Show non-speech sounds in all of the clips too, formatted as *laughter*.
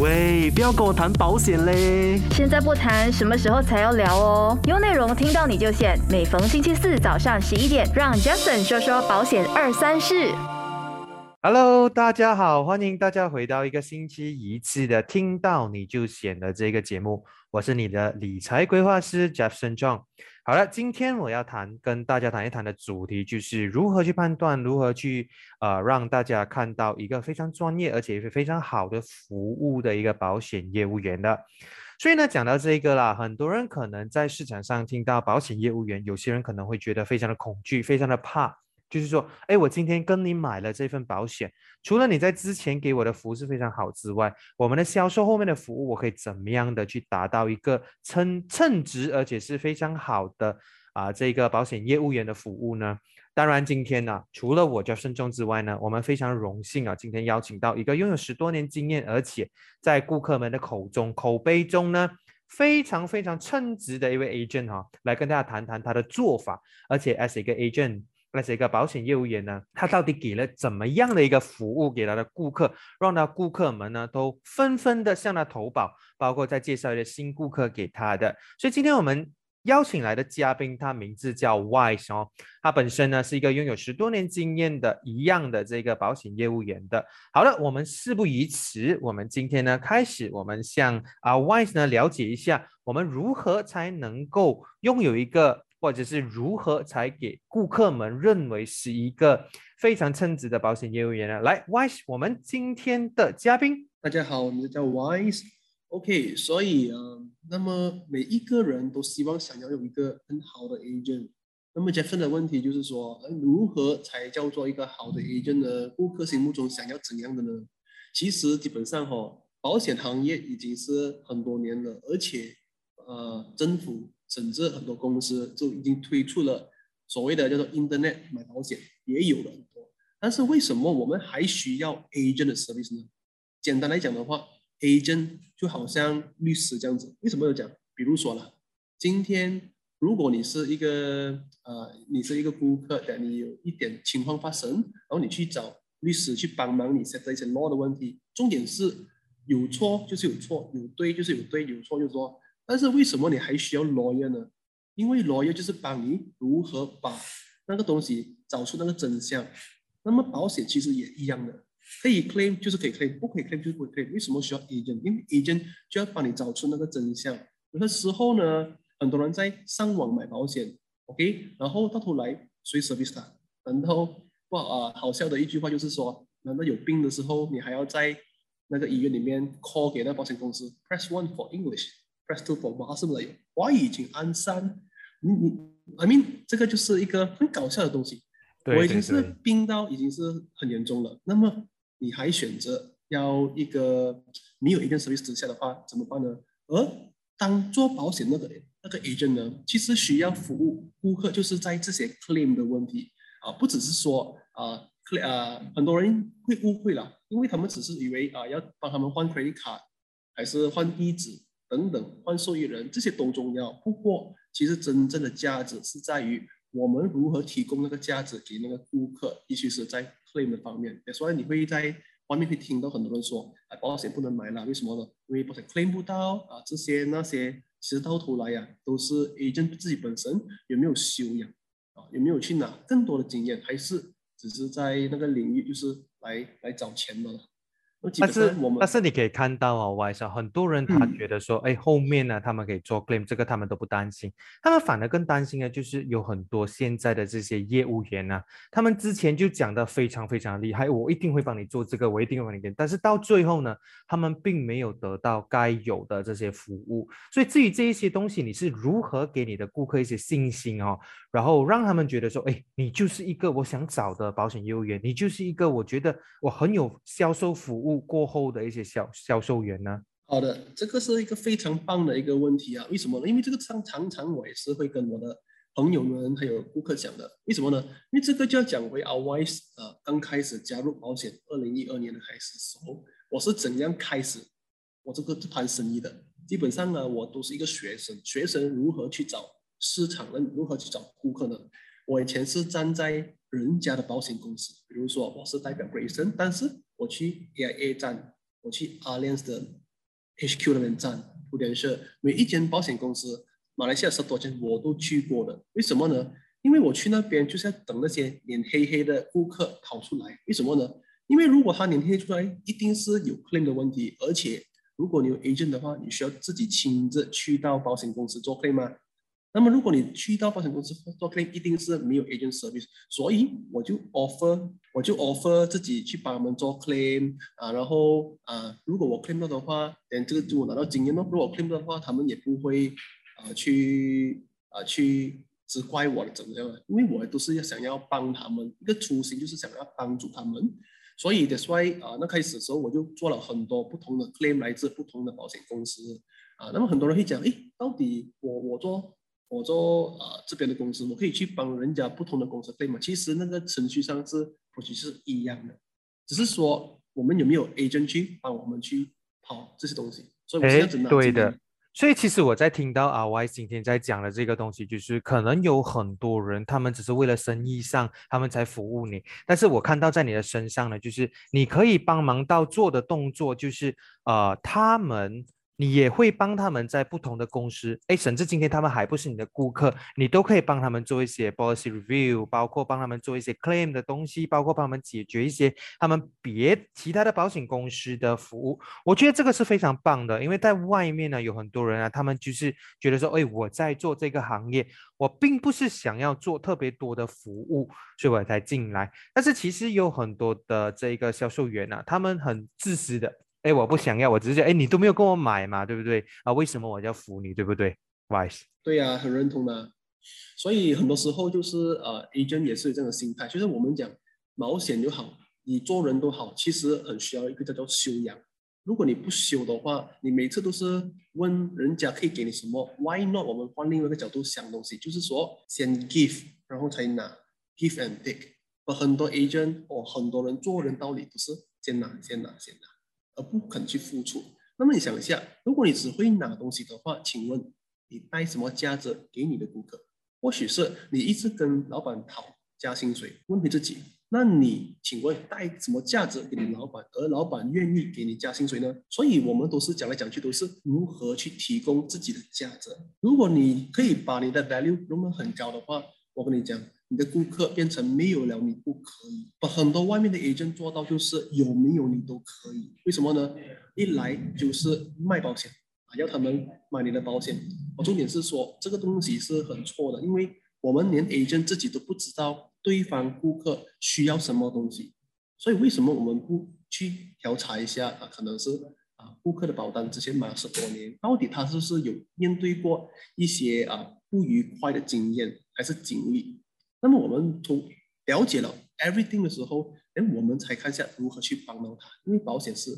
喂，不要跟我谈保险嘞！现在不谈，什么时候才要聊哦？有内容听到你就选，每逢星期四早上十一点，让 Jason 说说保险二三事。Hello，大家好，欢迎大家回到一个星期一次的听到你就选的这个节目，我是你的理财规划师 Jefferson John。好了，今天我要谈跟大家谈一谈的主题就是如何去判断，如何去呃让大家看到一个非常专业而且是非常好的服务的一个保险业务员的。所以呢，讲到这个啦，很多人可能在市场上听到保险业务员，有些人可能会觉得非常的恐惧，非常的怕。就是说，哎，我今天跟你买了这份保险，除了你在之前给我的服务是非常好之外，我们的销售后面的服务，我可以怎么样的去达到一个称称职而且是非常好的啊这个保险业务员的服务呢？当然，今天呢，除了我叫慎重之外呢，我们非常荣幸啊，今天邀请到一个拥有十多年经验，而且在顾客们的口中口碑中呢。非常非常称职的一位 agent 哈、来跟大家谈谈他的做法，而且 as 一个 agent。那是一个保险业务员呢，他到底给了怎么样的一个服务给他的顾客，让他顾客们呢都纷纷的向他投保，包括在介绍一些新顾客给他的。所以今天我们邀请来的嘉宾，他名字叫 Wise 哦，他本身呢是一个拥有十多年经验的一样的这个保险业务员的。好了，我们事不宜迟，我们今天呢开始，我们向啊 Wise 呢了解一下，我们如何才能够拥有一个。或者是如何才给顾客们认为是一个非常称职的保险业务员呢？来，Wise，我们今天的嘉宾，大家好，我们叫 Wise。OK，所以呃，那么每一个人都希望想要有一个很好的 agent。那么 Jeff 的问题就是说，如何才叫做一个好的 agent 呢？顾客心目中想要怎样的呢？其实基本上哈、保险行业已经是很多年了，而且呃，政府甚至很多公司就已经推出了所谓的叫做 Internet 买保险，也有了很多。但是为什么我们还需要 agent 的 service 呢？简单来讲的话，agent 就好像律师这样子。为什么要讲？比如说了，今天如果你是一个呃，你是一个顾客的，你有一点情况发生，然后你去找律师去帮忙你 set 一些 law 的问题。重点是有错就是有错，有对就是有对，有错就是错。但是为什么你还需要 lawyer 呢？因为 lawyer 就是帮你如何把那个东西找出那个真相。那么保险其实也一样的，可以 claim 就是可以 claim，不可以 claim 就是不可以 claim。为什么需要 agent？因为 agent 就要帮你找出那个真相。有的时候呢，很多人在上网买保险，OK，然后到头来谁 service 他？然后不好啊，好笑的一句话就是说，难道有病的时候你还要在那个医院里面 call 给那保险公司，press one for English？Two for 马是不是？华语请按三。你你，I mean 这个就是一个很搞笑的东西。我已经是病到已经是很严重了，那么你还选择要一个没有 agent service 之下的话，怎么办呢？而当做保险那个那个 agent 呢，其实需要服务顾客，就是在这些 claim 的问题啊，不只是说啊 claim 啊，很多人会误会了，因为他们只是以为啊要帮他们换 credit card，还是换地址等等，换受益人这些都重要。不过其实真正的价值是在于我们如何提供那个价值给那个顾客，必须是在 claim 的方面。所以你会在外面会听到很多人说，啊，保险不能买了，为什么呢？因为保险 claim 不到啊，这些那些，其实到头来呀、都是 agent 自己本身有没有修养啊，有没有去拿更多的经验，还是只是在那个领域就是来来找钱的了。但是但是你可以看到哦，Wise 啊很多人他嗯。觉得说，哎、后面呢他们可以做 claim，这个他们都不担心，他们反而更担心的就是有很多现在的这些业务员呢、他们之前就讲的非常非常厉害，我一定会帮你做这个，我一定会帮你给，但是到最后呢，他们并没有得到该有的这些服务，所以至于这一些东西，你是如何给你的顾客一些信心哦，然后让他们觉得说，哎，你就是一个我想找的保险业务员，你就是一个我觉得我很有销售服务过后的一些销销售员呢？好的，这个是一个非常棒的一个问题啊！为什么呢？因为这个常常常我也是会跟我的朋友们还有顾客讲的。为什么呢？因为这个就要讲回 a Wise 呃刚开始加入保险，二零一二年的开始的时候，我是怎样开始我这个这盘生意的？基本上呢，我都是一个学生，学生如何去找市场呢？如何去找顾客呢？我以前是站在人家的保险公司，比如说我是代表 Grayson，但是我去 AIA 站，我去 Allianz 的 HQ 那边站，普联社每一间保险公司，马来西亚十多间我都去过的。为什么呢？因为我去那边就是要等那些脸黑黑的顾客跑出来。为什么呢？因为如果他脸黑出来，一定是有 claim 的问题，而且如果你有 agent 的话，你需要自己亲自去到保险公司做 claim 吗？那么如果你去到保险公司做 claim，一定是没有 agent service，所以我就 offer，我就 offer 自己去帮他们做 claim 啊，然后啊，如果我 claim 到的话，等这个就我拿到经验咯。如果 claim 到的话，他们也不会啊去啊去责怪我的怎么样，因为我都是要想要帮他们，一个初心就是想要帮助他们，所以 that's why 啊，那开始的时候我就做了很多不同的 claim 来自不同的保险公司啊，那么很多人会讲，诶，到底我我做。我做呃这边的公司，我可以去帮人家不同的公司对吗？其实那个程序上是或许是一样的，只是说我们有没有 agent 去帮我们去跑这些东西。所以我现在真的对的。所以其实我在听到阿 Y 今天在讲的这个东西，就是可能有很多人他们只是为了生意上他们才服务你，但是我看到在你的身上呢，就是你可以帮忙到做的动作，就是呃他们。你也会帮他们在不同的公司，哎，甚至今天他们还不是你的顾客，你都可以帮他们做一些 policy review，包括帮他们做一些 claim 的东西，包括帮他们解决一些他们别其他的保险公司的服务。我觉得这个是非常棒的，因为在外面呢有很多人啊，他们就是觉得说，哎，我在做这个行业，我并不是想要做特别多的服务，所以我才进来。但是其实有很多的这个销售员呢，他们很自私的。哎，我不想要，我只是哎，你都没有跟我买嘛，对不对？啊，为什么我要服你，对不对？Wise？对呀，很认同的。所以很多时候就是呃，agent 也是有这样的心态，就是我们讲保险就好，你做人都好，其实很需要一个叫做修养。如果你不修的话，你每次都是问人家可以给你什么？Why not？我们换另外一个角度想东西，就是说先 give，然后才拿，give and take。很多 agent 或很多人做人道理都是先拿，先拿，先拿。而不肯去付出，那么你想一下，如果你只会拿东西的话，请问你带什么价值给你的顾客？或许是你一直跟老板讨加薪水，问你自己，那你请问带什么价值给你老板，而老板愿意给你加薪水呢？所以，我们都是讲来讲去都是如何去提供自己的价值。如果你可以把你的 value 弄得很高的话，我跟你讲。你的顾客变成没有了你不可以，把很多外面的 agent 做到就是有没有你都可以，为什么呢？一来就是卖保险啊，要他们买你的保险。我重点是说这个东西是很错的，因为我们连 agent 自己都不知道对方顾客需要什么东西，所以为什么我们不去调查一下啊？可能是啊，顾客的保单之前买了十多年，到底他是不是有面对过一些啊不愉快的经验还是经历？那么我们从了解了 everything 的时候，哎，我们才看一下如何去帮到他。因为保险是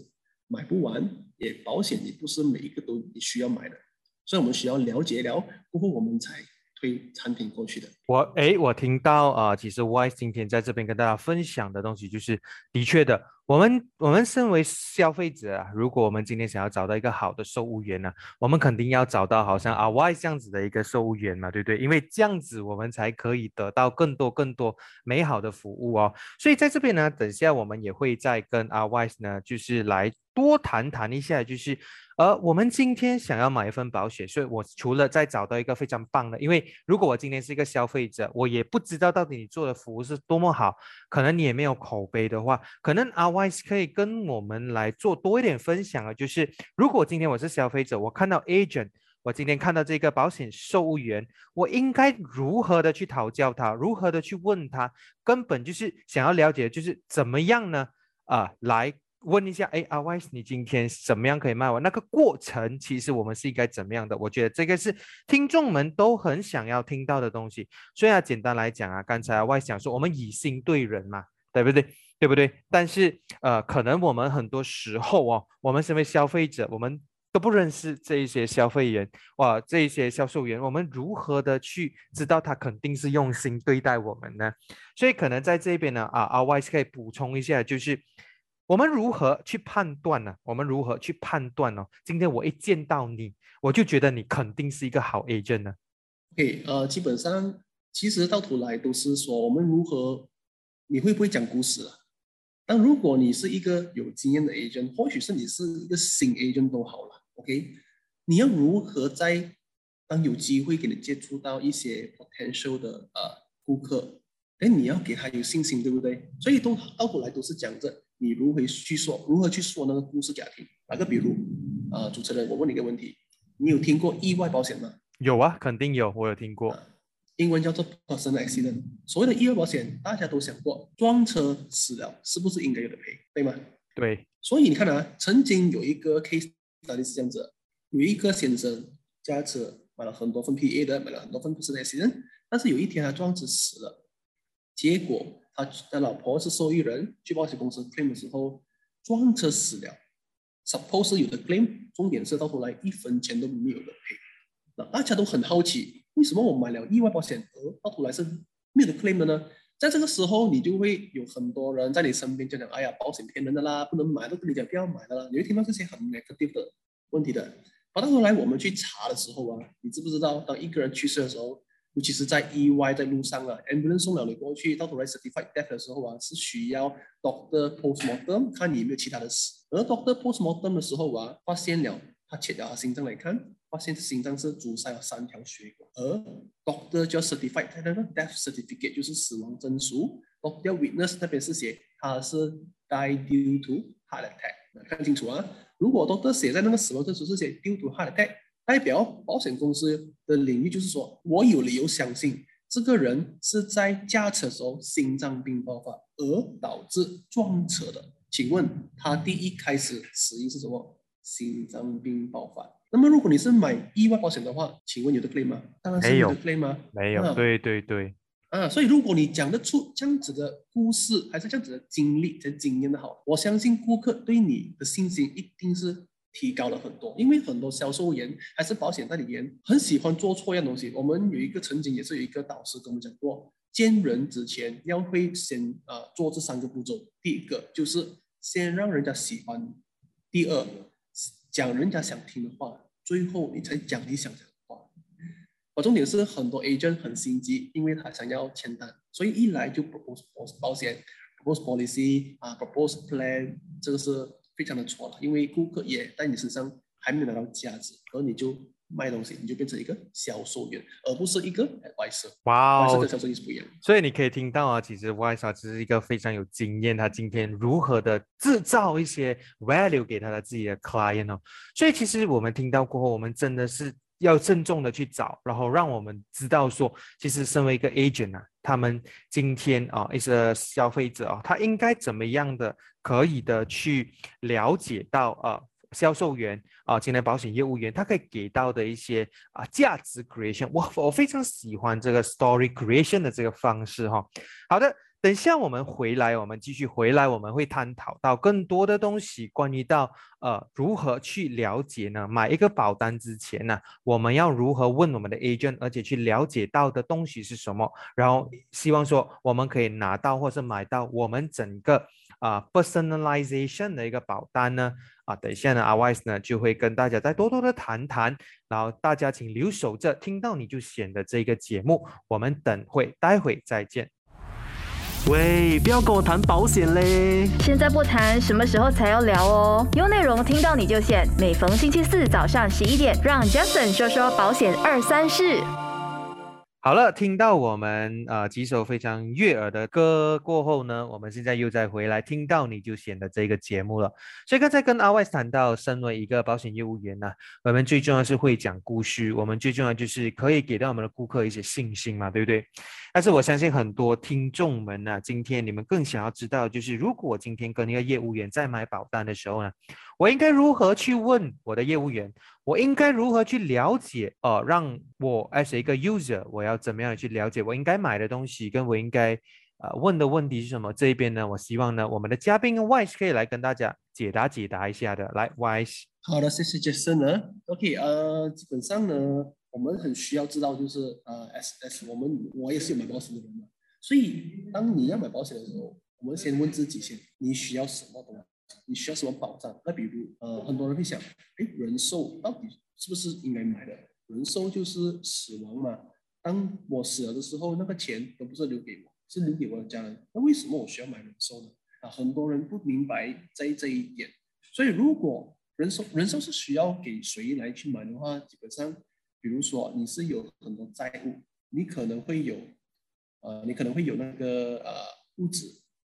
买不完，也保险也不是每一个都你需要买的，所以我们需要了解了过后，我们才推产品过去的。我哎，我听到啊，其实 Y 今天在这边跟大家分享的东西，就是的确的。我们我们身为消费者啊，如果我们今天想要找到一个好的售务员呢，我们肯定要找到好像阿 Y 这样子的一个售务员嘛，对不对？因为这样子我们才可以得到更多更多美好的服务哦。所以在这边呢，等下我们也会再跟阿 Y 呢，就是来多谈谈一下，就是。而我们今天想要买一份保险，所以我除了再找到一个非常棒的，因为如果我今天是一个消费者，我也不知道到底你做的服务是多么好，可能你也没有口碑的话，可能阿可以跟我们来做多一点分享啊。就是如果今天我是消费者，我看到 agent，我今天看到这个保险售务员，我应该如何的去讨教他，如何的去问他，根本就是想要了解，就是怎么样呢？啊，来。问一下，哎，阿 Y，你今天怎么样可以卖完？那个过程其实我们是应该怎么样的？我觉得这个是听众们都很想要听到的东西。所以啊，简单来讲啊，刚才阿 Y 讲说，我们以心对人嘛，对不对？对不对？但是呃，可能我们很多时候哦，我们身为消费者，我们都不认识这一些消费员哇，这一些销售员，我们如何的去知道他肯定是用心对待我们呢？所以可能在这边呢，啊，阿 Y 可以补充一下，就是。我们如何去判断呢？我们如何去判断呢？今天我一见到你，我就觉得你肯定是一个好 agent 呢。OK，呃，基本上其实到头来都是说我们如何，你会不会讲故事啊？但如果你是一个有经验的 agent，或许是你是一个新 agent 都好了，OK，你要如何在当有机会给你接触到一些 potential 的呃顾客，哎，你要给他有信心，对不对？所以都到头来都是讲着你如何去说，如何去说那个故事家庭。打个比如，呃，主持人，我问你一个问题，你有听过意外保险吗？有啊，肯定有，我有听过。英文叫做 personal accident。所谓的意外保险，大家都想过，撞车死了是不是应该有的赔，对吗？对。所以你看啊，曾经有一个 case 到底是这样子：有一个先生驾车买了很多份 PA 的，买了很多份 personal accident，但是有一天他撞车死了，结果他的老婆是受益人，去保险公司 claim 的时候，撞车死了。Suppose 有的 claim，重点是到头来一分钱都没有的赔。那大家都很好奇，为什么我买了意外保险，而到头来是没有 claim 的呢？在这个时候，你就会有很多人在你身边就讲：“哎呀，保险骗人的啦，不能买，都跟你讲不要买的啦。”你会听到这些很 negative 的问题的。而到头来我们去查的时候啊，你知不知道，当一个人去世的时候，尤其是在意外在路上啊，ambulance 送了你过去，到头来 certified death 的时候啊，是需要 doctor postmortem 看你有没有其他的死。而 doctor postmortem 的时候啊，发现了切掉心脏来看，发现心脏是阻塞了三条血管。而 doctor 叫 certified 那个 death certificate 就是死亡证书，doctor witness 那边是写他是 die due to heart attack。看清楚啊，如果 doctor 写在那个死亡证书是写 due to heart attack，代表保险公司的领域就是说我有理由相信这个人是在驾车时候心脏病爆发而导致撞车的。请问他第一开始死因是什么？心脏病爆发。那么如果你是买意外保险的话，请问有的 claim 吗？当然是没有 claim 吗？没有。对对对。啊，所以如果你讲得出这样子的故事，还是这样子的经历、这经验的好，我相信顾客对你的信心一定是提高了很多。因为很多销售员还是保险代理员，很喜欢做错一样东西。我们有一个曾经也是有一个导师跟我们讲过，见人之前要会先啊做这三个步骤。第一个就是先让人家喜欢，第二讲人家想听的话，最后你才讲你想讲的话。我重点是很多 agent 很心急，因为他想要签单，所以一来就 propose 保险，propose policy 啊，propose plan，这个是非常的错了，因为顾客也在你身上还没有拿到价值，而你就。卖东西，你就变成一个销售员，而不是一个外设。哇哦，跟销售是不一样。所以你可以听到啊，其实外商只是一个非常有经验，他今天如何的制造一些 value 给他的自己的 client 哦。所以其实我们听到过后，我们真的是要慎重的去找，然后让我们知道说，其实身为一个 agent 啊，他们今天啊，一些消费者啊，他应该怎么样的可以的去了解到啊。销售员啊，今天保险业务员，他可以给到的一些啊价值 creation，我我非常喜欢这个 story creation 的这个方式哈。好的，等下我们回来，我们继续回来，我们会探讨到更多的东西，关于到呃如何去了解呢？买一个保单之前呢，我们要如何问我们的 agent，而且去了解到的东西是什么？然后希望说我们可以拿到或是买到我们整个。啊，personalization 的一个保单呢，啊，等一下呢，阿 Wise 呢就会跟大家再多多的谈谈，然后大家请留守着，听到你就选的这个节目，我们等会待会再见。喂，不要跟我谈保险嘞，现在不谈，什么时候才要聊哦？有内容听到你就选，每逢星期四早上十一点，让 Justin 说说保险二三事。好了，听到我们呃几首非常悦耳的歌过后呢，我们现在又再回来听到你就选的这个节目了。所以刚才跟阿外谈到，身为一个保险业务员呢，我们最重要是会讲故事，我们最重要就是可以给到我们的顾客一些信心嘛，对不对？但是我相信很多听众们呢，今天你们更想要知道，就是如果我今天跟一个业务员在买保单的时候呢，我应该如何去问我的业务员？我应该如何去了解？哦，让我 as 一个 user，我要怎么样去了解我应该买的东西，跟我应该呃问的问题是什么？这一边呢，我希望呢，我们的嘉宾 Wise 可以来跟大家解答解答一下的。来，Wise。好的，谢谢 Jason 呢。OK，呃，基本上呢。我们很需要知道，就是呃，S S，我们我也是有买保险的人嘛，所以当你要买保险的时候，我们先问自己先，你需要什么东西？你需要什么保障？那比如呃，很多人会想，哎，人寿到底是不是应该买的？人寿就是死亡嘛，当我死了的时候，那个钱都不是留给我，是留给我的家人。那为什么我需要买人寿呢？啊，很多人不明白在这一点，所以如果人寿人寿是需要给谁来去买的话，基本上，比如说你是有很多债务，你可能会有，呃，你可能会有那个呃物质、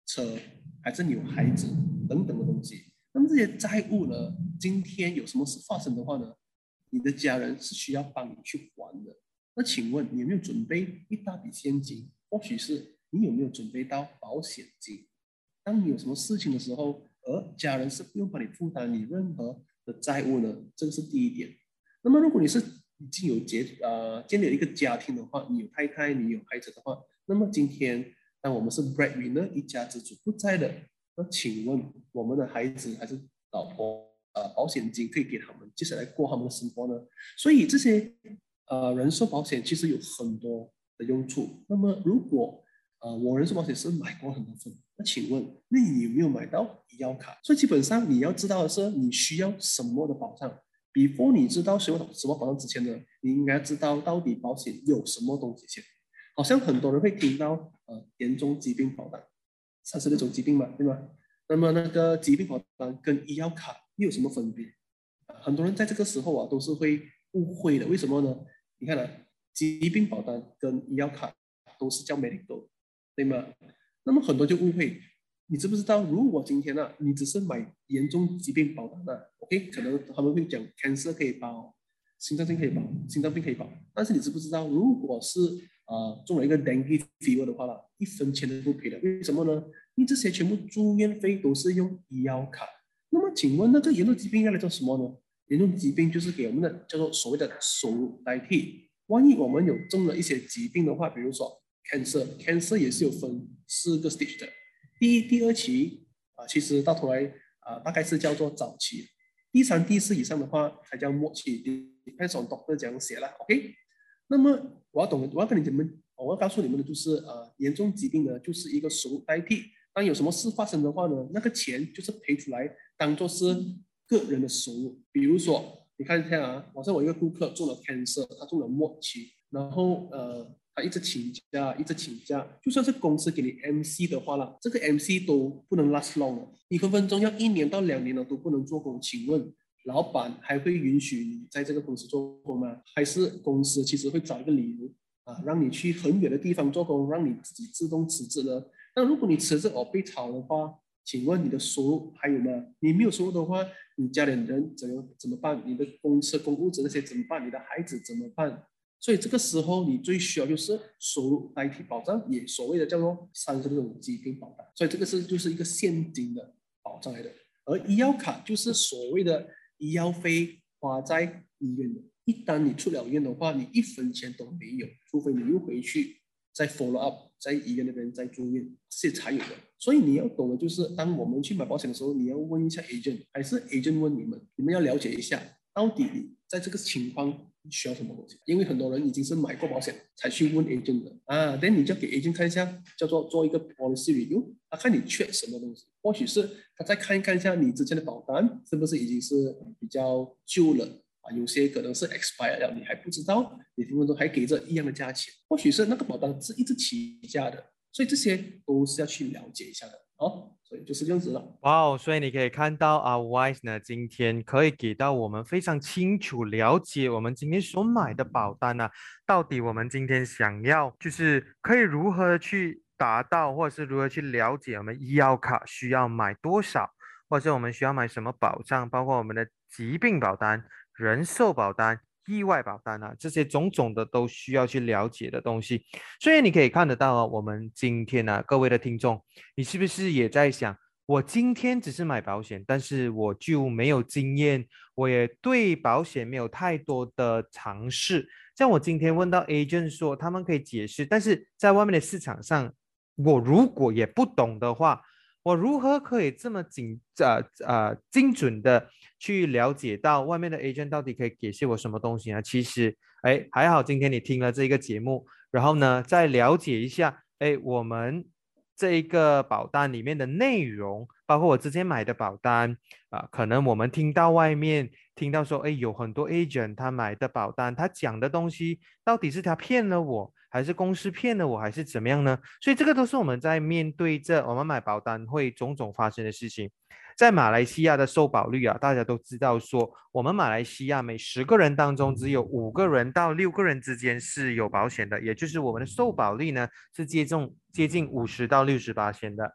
车，还是你有孩子等等的东西。那么这些债务呢，今天有什么事发生的话呢，你的家人是需要帮你去还的。那请问你有没有准备一大笔现金？或许是你有没有准备到保险金？当你有什么事情的时候，而家人是不用帮你负担你任何的债务呢？这个是第一点。那么如果你是已经有结呃建立了一个家庭的话，你有太太，你有孩子的话，那么今天当我们是 breadwinner 一家之主不在的，那请问我们的孩子还是老婆呃保险金可以给他们接下来过他们的生活呢？所以这些。呃，人寿保险其实有很多的用处。那么，如果呃我人寿保险是买过很多份，那请问，那你有没有买到医药卡？所以基本上你要知道的是，你需要什么的保障。before 你知道什么什么保障之前呢，你应该知道到底保险有什么东西先。好像很多人会听到呃严重疾病保单，三十六种疾病嘛，对吗？那么那个疾病保单跟医药卡又有什么分别？很多人在这个时候啊都是会误会的，为什么呢？你看啊，疾病保单跟医药卡都是叫 medical，对吗？那么很多就误会，你知不知道？如果今天呢，你只是买严重疾病保单呢，OK，可能他们会讲 cancer 可以保，心脏病可以保，心脏病可以保。但是你知不知道，如果是啊中了一个 dengue fever 的话呢，一分钱都不赔的。为什么呢？因为这些全部住院费都是用医药卡。那么请问，那个严重疾病要来做什么呢？严重疾病就是给我们的叫做所谓的收入代替。万一我们有中了一些疾病的话，比如说 cancer，cancer 也是有分四个 stage 的。第一、第二期啊，其实到头来啊，大概是叫做早期。第三、第四以上的话才叫末期。depends on doctor 这样写了，OK？那么我要懂，我要跟你们，我要告诉你们的就是呃，严重疾病呢就是一个收入代替。当有什么事发生的话呢，那个钱就是赔出来，当做是。个人的收入，比如说，你看一下啊，好像我一个顾客中了 cancer，他中了末期，然后呃，他一直请假，一直请假，就算是公司给你 MC 的话了，这个 MC 都不能 last long 了，你分分钟要一年到两年了都不能做工。请问，老板还会允许你在这个公司做工吗？还是公司其实会找一个理由啊，让你去很远的地方做工，让你自己自动辞职呢？那如果你辞职而被炒的话，请问你的收入还有吗？你没有收入的话，你家里人怎么怎么办？你的公车、公物质那些怎么办？你的孩子怎么办？所以这个时候你最需要就是收入代替保障，也所谓的叫做三十六种疾病保障。所以这个是就是一个现金的保障来的。而医药卡就是所谓的医药费花在医院的，一旦你出了院的话，你一分钱都没有，除非你又回去再 follow up。在医院那边再住院，是才有的。所以你要懂的就是，当我们去买保险的时候，你要问一下 agent，还是 agent 问你们，你们要了解一下，到底在这个情况需要什么东西。因为很多人已经是买过保险才去问 agent 的啊，等你就给 agent 看一下，叫做做一个 policy review，他看你缺什么东西，或许是他再看一看一下你之前的保单是不是已经是比较旧了啊。有些可能是 expired 了，你还不知道，你分分钟还给着一样的价钱，或许是那个保单是一直起价的，所以这些都是要去了解一下的哦。所以就是这样子了。哇哦，所以你可以看到啊，Wise 呢今天可以给到我们非常清楚了解我们今天所买的保单呢，到底我们今天想要就是可以如何去达到，或者是如何去了解我们医药卡需要买多少，或者是我们需要买什么保障，包括我们的疾病保单。人寿保单、意外保单啊，这些种种的都需要去了解的东西。所以你可以看得到啊，我们今天呢，各位的听众，你是不是也在想，我今天只是买保险，但是我就没有经验，我也对保险没有太多的尝试。像我今天问到 agent 说，他们可以解释，但是在外面的市场上，我如果也不懂的话，我如何可以这么精呃呃精准的？去了解到外面的 agent 到底可以给些我什么东西啊？其实，哎，还好今天你听了这个节目，然后呢，再了解一下，哎，我们这一个保单里面的内容，包括我之前买的保单啊，可能我们听到外面听到说，哎，有很多 agent 他买的保单，他讲的东西到底是他骗了我，还是公司骗了我，还是怎么样呢？所以这个都是我们在面对着我们买保单会种种发生的事情。在马来西亚的受保率啊，大家都知道说，我们马来西亚每十个人当中只有五个人到六个人之间是有保险的，也就是我们的受保率呢是接近接近五十到六十八千的。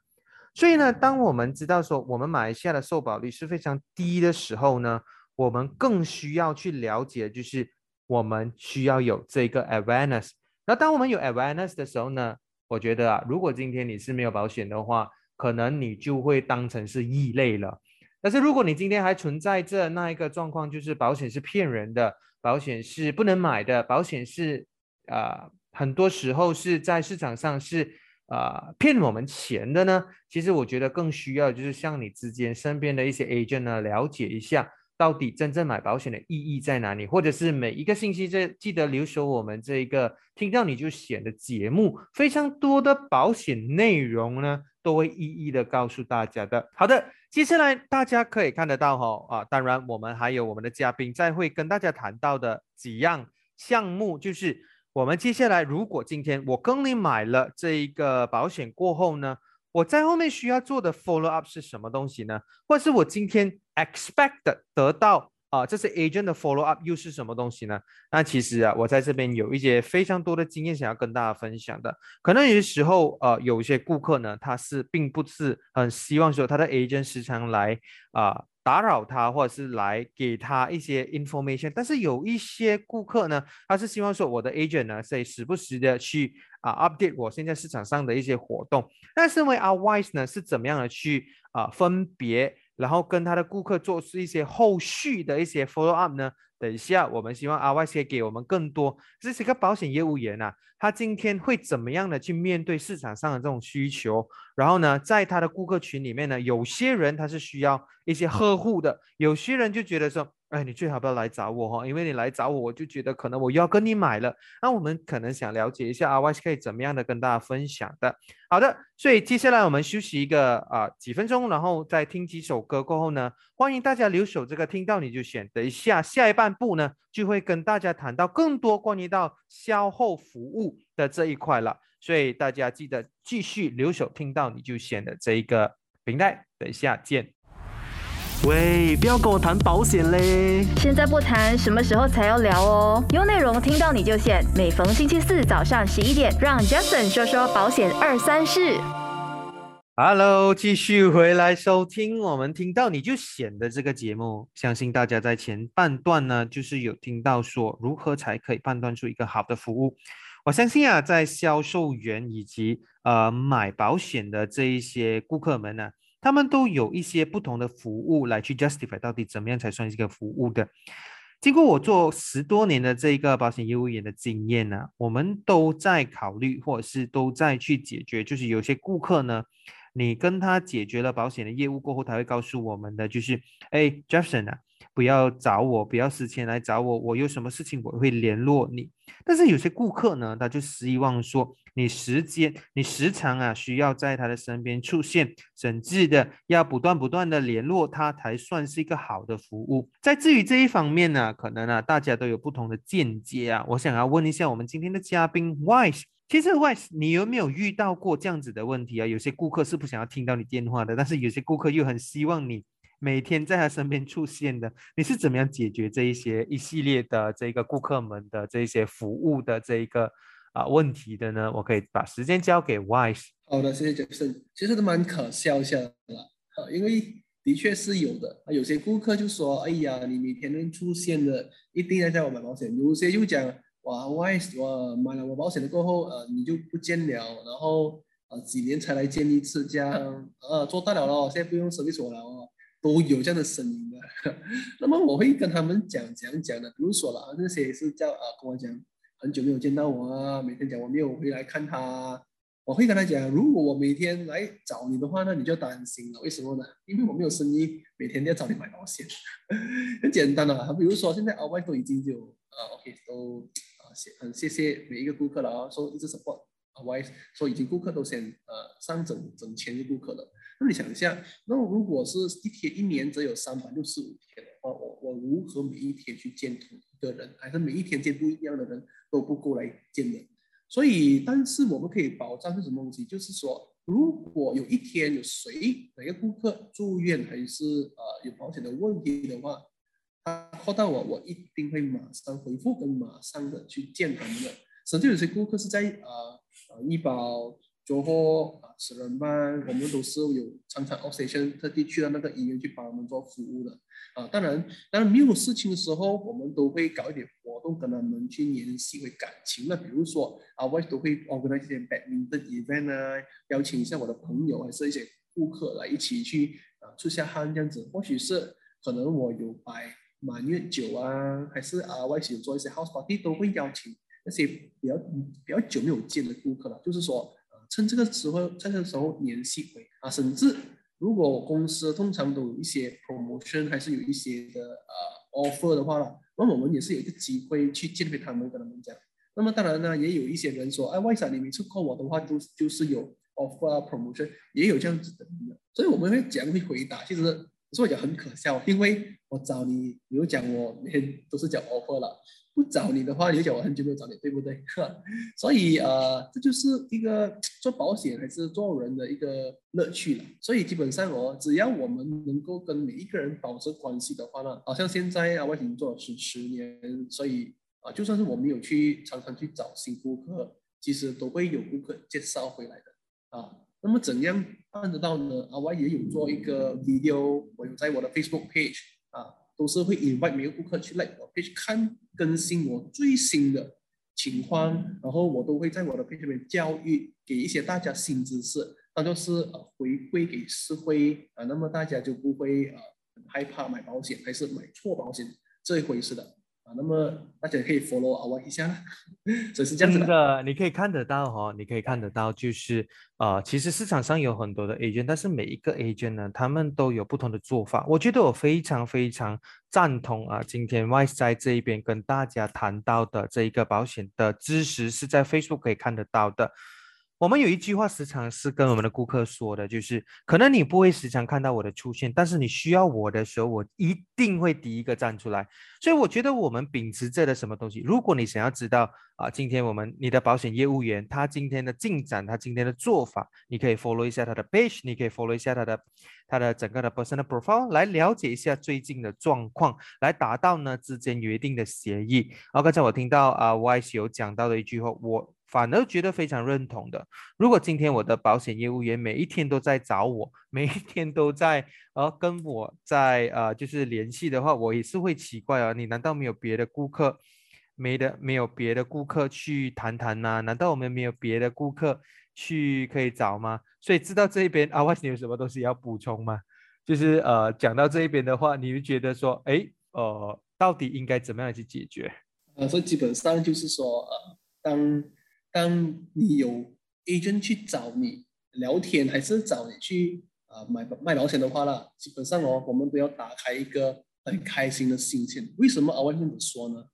所以呢，当我们知道说我们马来西亚的受保率是非常低的时候呢，我们更需要去了解，就是我们需要有这个 awareness。那当我们有 awareness 的时候呢，我觉得啊，如果今天你是没有保险的话，可能你就会当成是异类了。但是如果你今天还存在着那一个状况，就是保险是骗人的，保险是不能买的，保险是啊，很多时候是在市场上是。啊，骗我们钱的呢？其实我觉得更需要就是向你之间身边的一些 agent 呢了解一下，到底真正买保险的意义在哪里，或者是每一个信息这记得留守我们这一个听到你就选的节目，非常多的保险内容呢都会一一的告诉大家的。好的，接下来大家可以看得到哈啊，当然我们还有我们的嘉宾在会跟大家谈到的几样项目，就是。我们接下来，如果今天我跟你买了这一个保险过后呢，我在后面需要做的 follow up 是什么东西呢？或是我今天 expect 得到啊，这是 agent 的 follow up 又是什么东西呢？那其实啊，我在这边有一些非常多的经验想要跟大家分享的。可能有些时候，呃，有一些顾客呢，他是并不是很希望说他的 agent 时常来啊。打扰他，或者是来给他一些 information，但是有一些顾客呢，他是希望说我的 agent 呢，以时不时的去啊 update 我现在市场上的一些活动。那身为 our wise 呢，是怎么样的去啊分别，然后跟他的顾客做出一些后续的一些 follow up 呢？等一下，我们希望阿外先给我们更多。这是一个保险业务员啊，他今天会怎么样的去面对市场上的这种需求？然后呢，在他的顾客群里面呢，有些人他是需要一些呵护的，有些人就觉得说。哎，你最好不要来找我哈，因为你来找我，我就觉得可能我又要跟你买了。那我们可能想了解一下 RYSK 怎么样的跟大家分享的。好的，所以接下来我们休息一个啊几分钟，然后再听几首歌过后呢，欢迎大家留守这个听到你就选。等一下下一半部呢，就会跟大家谈到更多关于到销后服务的这一块了。所以大家记得继续留守听到你就选的这一个平台。等一下见。喂，不要跟我谈保险嘞！现在不谈，什么时候才要聊哦？有内容听到你就选。每逢星期四早上十一点，让 Jason 说说保险二三事。Hello，继续回来收听我们听到你就选的这个节目。相信大家在前半段呢，就是有听到说如何才可以判断出一个好的服务。我相信啊，在销售员以及呃买保险的这一些顾客们呢。他们都有一些不同的服务来去 justify 到底怎么样才算是一个服务的。经过我做十多年的这一个保险业务员的经验呢，我们都在考虑或者是都在去解决，就是有些顾客呢，你跟他解决了保险的业务过后，他会告诉我们的就是，哎，Jefferson 啊。不要找我，不要事前来找我，我有什么事情我会联络你。但是有些顾客呢，他就希望说你时间，你时常啊需要在他的身边出现，甚至的要不断不断的联络他，才算是一个好的服务。在至于这一方面呢，可能啊大家都有不同的见解啊。我想要问一下我们今天的嘉宾 Wise，其实 Wise，你有没有遇到过这样子的问题啊？有些顾客是不想要听到你电话的，但是有些顾客又很希望你。每天在他身边出现的，你是怎么样解决这一些一系列的这个顾客们的这些服务的这一个啊问题的呢？我可以把时间交给 Wise。好的，谢谢杰森。其实都蛮可笑一下的，因为的确是有的。有些顾客就说：“哎呀，你每天能出现的，一定要在我买保险。”有些又讲：“哇，Wise，我买了我保险了过后，呃，你就不见了，然后呃几年才来见一次，这样呃做大了了，现在不用手机锁了哦。”都有这样的声音的，*laughs* 那么我会跟他们讲讲讲的，比如说了，那些是叫啊跟我讲很久没有见到我啊，每天讲我没有回来看他，我会跟他讲，如果我每天来找你的话，那你就担心了，为什么呢？因为我没有生意，每天都要找你买保险，*laughs* 很简单的，比如说现在阿外都已经有啊，OK 都啊谢很谢谢每一个顾客了啊，说一直 support 阿外，说已经顾客都先呃上整整千个顾客了。那你想一下，那如果是一天一年只有三百六十五天我，我我如何每一天去见同一个人，还是每一天见不一样的人都不够来见的？所以，但是我们可以保障是什么东西？就是说，如果有一天有谁哪个顾客住院还是呃有保险的问题的话，他 call 到我，我一定会马上回复跟马上的去见他们的。甚至有些顾客是在呃呃医保。做后啊，死人班，我们都是有常常 operation 特地去到那个医院去帮他们做服务的啊。当然，当然没有事情的时候，我们都会搞一点活动跟他们去联系回感情。那比如说啊，我都会 organize 一些 badminton event 啊，邀请一下我的朋友还是一些顾客来一起去啊出下汗这样子。或许是可能我有摆满月酒啊，还是啊外企做一些 house party，都会邀请那些比较比较久没有见的顾客了，就是说。趁这个时候，在这个时候联系回啊，甚至如果公司通常都有一些 promotion，还是有一些的呃 offer 的话，那我们也是有一个机会去见回他们，跟他们讲。那么当然呢，也有一些人说，哎，为啥你每次 call 我的话，都就是有 offer 啊 promotion，也有这样子的，所以我们会这样会回答。其实说讲很可笑，因为我找你，比如讲我每天都是讲 offer 了。不找你的话，你就讲我很久没有找你，对不对？*laughs* 所以呃，这就是一个做保险还是做人的一个乐趣了。所以基本上哦，只要我们能够跟每一个人保持关系的话呢，好像现在啊，我已经做了十十年，所以啊，就算是我没有去常常去找新顾客，其实都会有顾客介绍回来的啊。那么怎样办得到呢？啊，我也有做一个 video，我有在我的 Facebook page 啊。都是会 invite 每个顾客去来我 page 看更新我最新的情况，然后我都会在我的 page 里面教育给一些大家新知识，那就是呃回归给社会啊，那么大家就不会呃害怕买保险还是买错保险这一回事的。啊，那么大家可以 follow 啊，我一下，所以是这样子的。你可以看得到哈，你可以看得到，就是呃，其实市场上有很多的 agent，但是每一个 agent 呢，他们都有不同的做法。我觉得我非常非常赞同啊，今天 Wise 在这一边跟大家谈到的这一个保险的知识，是在 Facebook 可以看得到的。我们有一句话时常是跟我们的顾客说的，就是可能你不会时常看到我的出现，但是你需要我的时候，我一定会第一个站出来。所以我觉得我们秉持着的什么东西，如果你想要知道啊，今天我们你的保险业务员他今天的进展，他今天的做法，你可以 follow 一下他的 page，你可以 follow 一下他的他的整个的 personal profile，来了解一下最近的状况，来达到呢之间约定的协议。然后刚才我听到啊，Y 有讲到的一句话，我。反而觉得非常认同的。如果今天我的保险业务员每一天都在找我，每一天都在呃跟我在呃就是联系的话，我也是会奇怪啊。你难道没有别的顾客没的没有别的顾客去谈谈呐？难道我们没有别的顾客去可以找吗？所以知道这一边阿 *laughs* 万，你有什么东西要补充吗？就是呃讲到这一边的话，你就觉得说，哎呃，到底应该怎么样去解决？呃，所以基本上就是说呃当。当你有 agent 去找你聊天，还是找你去啊买卖保险的话啦，基本上哦，我们都要打开一个很开心的心情。为什么阿万这么说呢？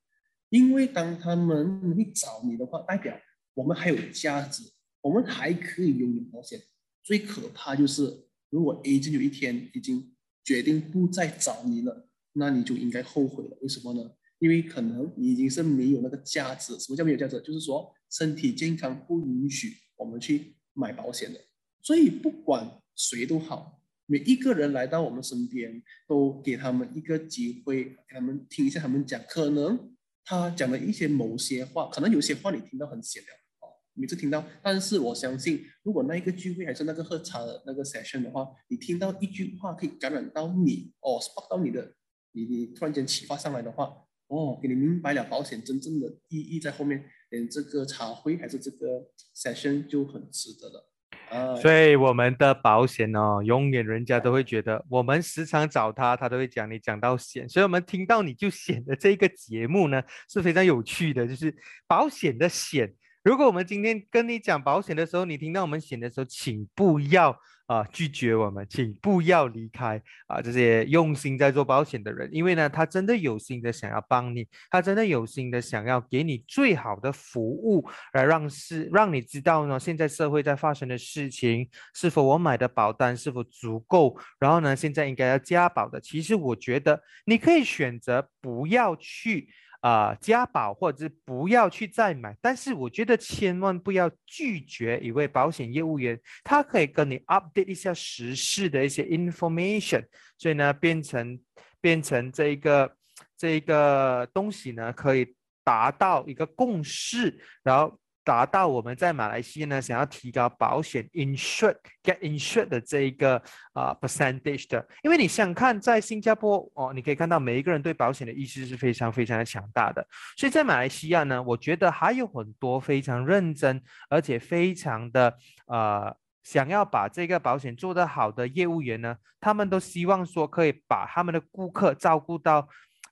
因为当他们会找你的话，代表我们还有价值，我们还可以拥有保险。最可怕就是，如果 agent 有一天已经决定不再找你了，那你就应该后悔了。为什么呢？因为可能你已经是没有那个价值。什么叫没有价值？就是说。身体健康不允许我们去买保险的，所以不管谁都好，每一个人来到我们身边，都给他们一个机会，给他们听一下他们讲。可能他讲的一些某些话，可能有些话你听到很闲聊哦，每次听到。但是我相信，如果那一个聚会还是那个喝茶的那个 session 的话，你听到一句话可以感染到你哦，spark 到你的，你你突然间启发上来的话，哦，给你明白了保险真正的意义在后面。连这个茶会还是这个 session 就很值得了啊！所以我们的保险哦，永远人家都会觉得，我们时常找他，他都会讲你讲到险，所以我们听到你就 *laughs* 险的这个节目呢是非常有趣的，就是保险的险。如果我们今天跟你讲保险的时候，你听到我们险的时候，请不要啊拒绝我们，请不要离开啊这些用心在做保险的人，因为呢，他真的有心的想要帮你，他真的有心的想要给你最好的服务，来让是让你知道呢，现在社会在发生的事情，是否我买的保单是否足够，然后呢，现在应该要加保的。其实我觉得你可以选择不要去。啊，加保或者是不要去再买，但是我觉得千万不要拒绝一位保险业务员，他可以跟你 update 一下时事的一些 information，所以呢，变成变成这一个这一个东西呢，可以达到一个共识，然后。达到我们在马来西亚呢，想要提高保险 insured get insured 的这一个啊 percentage 的，因为你想看在新加坡哦，你可以看到每一个人对保险的意识是非常非常的强大的，所以在马来西亚呢，我觉得还有很多非常认真而且非常的呃想要把这个保险做得好的业务员呢，他们都希望说可以把他们的顾客照顾到。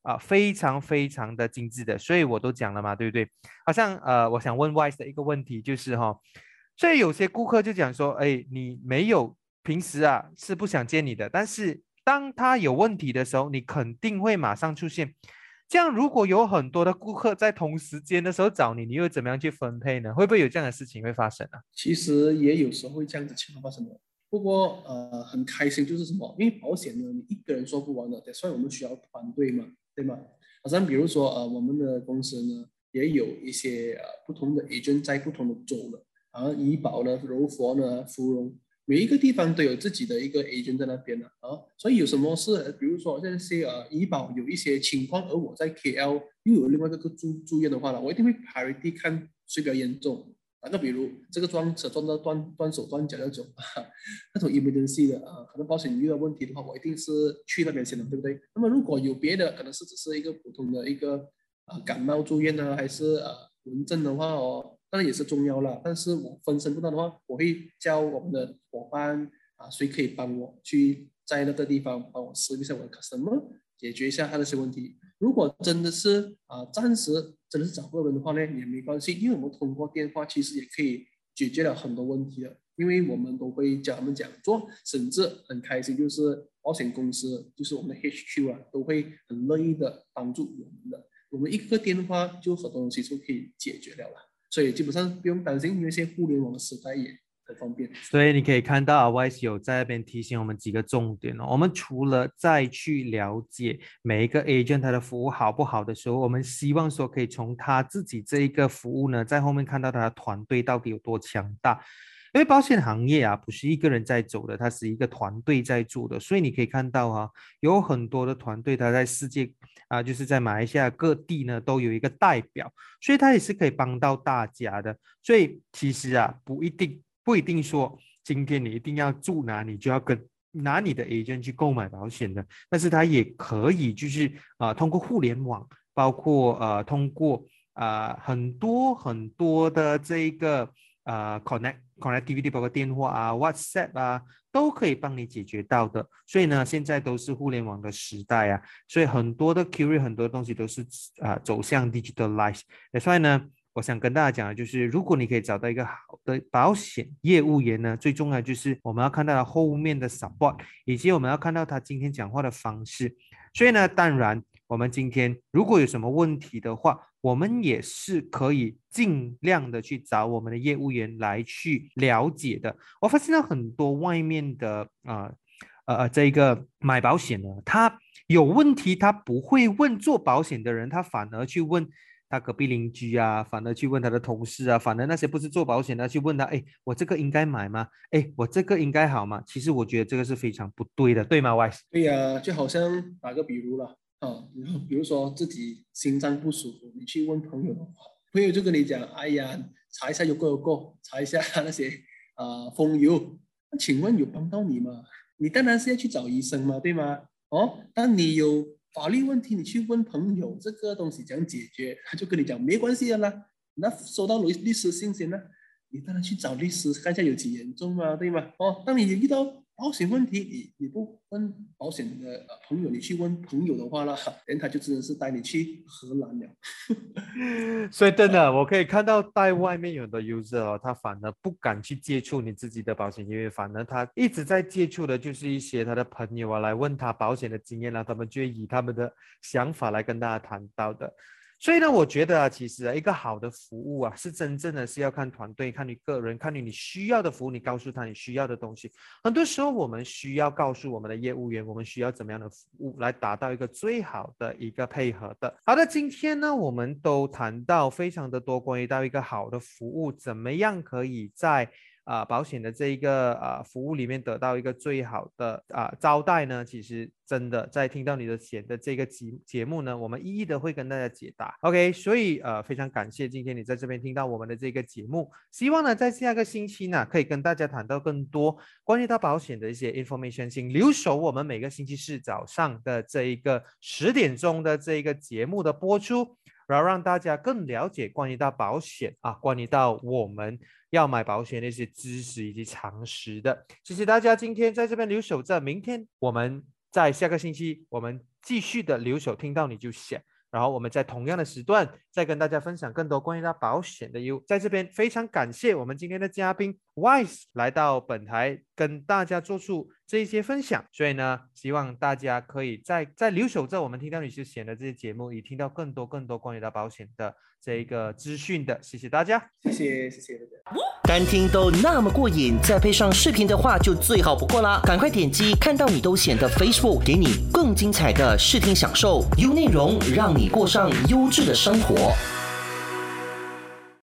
啊，非常非常的精致的，所以我都讲了嘛，对不对？好像呃，我想问 Wise 的一个问题就是哈，所以有些顾客就讲说，哎，你没有平时啊是不想见你的，但是当他有问题的时候，你肯定会马上出现。这样如果有很多的顾客在同时间的时候找你，你又怎么样去分配呢？会不会有这样的事情会发生呢？其实也有时候会这样子情况发生的。不过呃，很开心就是什么？因为保险呢，你一个人做不完的，所以我们需要团队嘛。对吗？好像比如说，呃，我们的公司呢，也有一些呃不同的 agent 在不同的州的，啊，怡保呢、柔佛呢、芙蓉，每一个地方都有自己的一个 agent 在那边的啊。所以有什么事，比如说这些呃怡保有一些情况，而我在 KL 又有另外一个住住院的话呢，我一定会排地看谁比较严重。打个比如，这个撞车撞到断断手断脚那种，那种 emergency 的啊，可能保险遇到问题的话，我一定是去那边先的，对不对？那么如果有别的，可能是只是一个普通的一个啊感冒住院呢，还是呃蚊症的话哦，当然也是重要了。但是我分身不到的话，我会叫我们的伙伴啊，谁可以帮我去在那个地方帮我试一下我的 customer，解决一下他那些问题。如果真的是啊，暂时真的是找不到人的话呢，也没关系，因为我们通过电话其实也可以解决了很多问题的。因为我们都会教他们讲座，甚至很开心，就是保险公司，就是我们的 HQ 啊，都会很乐意的帮助我们的。我们一个电话就很多东西就可以解决了了，所以基本上不用担心，因为现在互联网的时代也。很方便，所以你可以看到啊 Y C 有在那边提醒我们几个重点哦。我们除了再去了解每一个 agent 他的服务好不好的时候，我们希望说可以从他自己这一个服务呢，在后面看到他的团队到底有多强大。因为保险行业啊，不是一个人在走的，它是一个团队在做的。所以你可以看到啊，有很多的团队，他在世界啊，就是在马来西亚各地呢，都有一个代表，所以他也是可以帮到大家的。所以其实啊，不一定。不一定说今天你一定要住哪里就要跟拿你的 agent 去购买保险的，但是它也可以就是啊通过互联网，包括呃通过啊很多很多的这一个呃 connect connectivity，包括电话啊 WhatsApp 啊都可以帮你解决到的。所以呢，现在都是互联网的时代啊，所以很多的 query 很多东西都是啊走向 digitalize。所以呢。我想跟大家讲的就是，如果你可以找到一个好的保险业务员呢，最重要就是我们要看到他后面的 support，以及我们要看到他今天讲话的方式。所以呢，当然我们今天如果有什么问题的话，我们也是可以尽量的去找我们的业务员来去了解的。我发现了很多外面的啊呃这一个买保险呢，他有问题，他不会问做保险的人，他反而去问。他隔壁邻居啊，反而去问他的同事啊，反而那些不是做保险的去问他，哎，我这个应该买吗？哎，我这个应该好吗？其实我觉得这个是非常不对的，对吗，Y？对呀，就好像打个比如了，啊，比如说自己心脏不舒服，你去问朋友的话，朋友就跟你讲，哎呀，查一下有够有够，查一下 *laughs* 那些啊风油，那请问有帮到你吗？你当然是要去找医生嘛，对吗？哦，当你有。法律问题，你去问朋友这个东西怎样解决，他就跟你讲没关系的啦。那收到律律师信息呢，你当然去找律师看一下有几严重嘛，对吗？哦，当你遇到保险问题，你你不问保险的朋友，你去问朋友的话呢，人他就只能是带你去荷兰了。*laughs* 所以真的，我可以看到带外面有的 user 哦，他反而不敢去接触你自己的保险，因为反而他一直在接触的就是一些他的朋友啊，来问他保险的经验啊，他们就以他们的想法来跟大家谈到的。所以呢，我觉得啊，其实啊，一个好的服务啊，是真正的是要看团队，看你个人，看你你需要的服务，你告诉他你需要的东西。很多时候，我们需要告诉我们的业务员，我们需要怎么样的服务来达到一个最好的一个配合的。好的，今天呢，我们都谈到非常的多关于到一个好的服务，怎么样可以在。啊，保险的这一个啊服务里面得到一个最好的啊招待呢，其实真的在听到你的险的这个节节目呢，我们一一的会跟大家解答。OK，所以呃非常感谢今天你在这边听到我们的这个节目，希望呢在下个星期呢可以跟大家谈到更多关于到保险的一些 information，请留守我们每个星期四早上的这一个十点钟的这一个节目的播出。然后让大家更了解关于到保险啊，关于到我们要买保险的一些知识以及常识的。谢谢大家今天在这边留守着，明天我们在下个星期我们继续的留守，听到你就想。然后我们在同样的时段再跟大家分享更多关于到保险的优。在这边非常感谢我们今天的嘉宾 Wise 来到本台跟大家做出这一些分享。所以呢，希望大家可以在在留守在我们听到你就险的这些节目，以听到更多更多关于到保险的这一个资讯的。谢谢大家，谢谢谢谢大家。单听都那么过瘾，再配上视频的话就最好不过啦！赶快点击看到你都险的 Facebook，给你更精彩的视听享受，优内容让你过上优质的生活。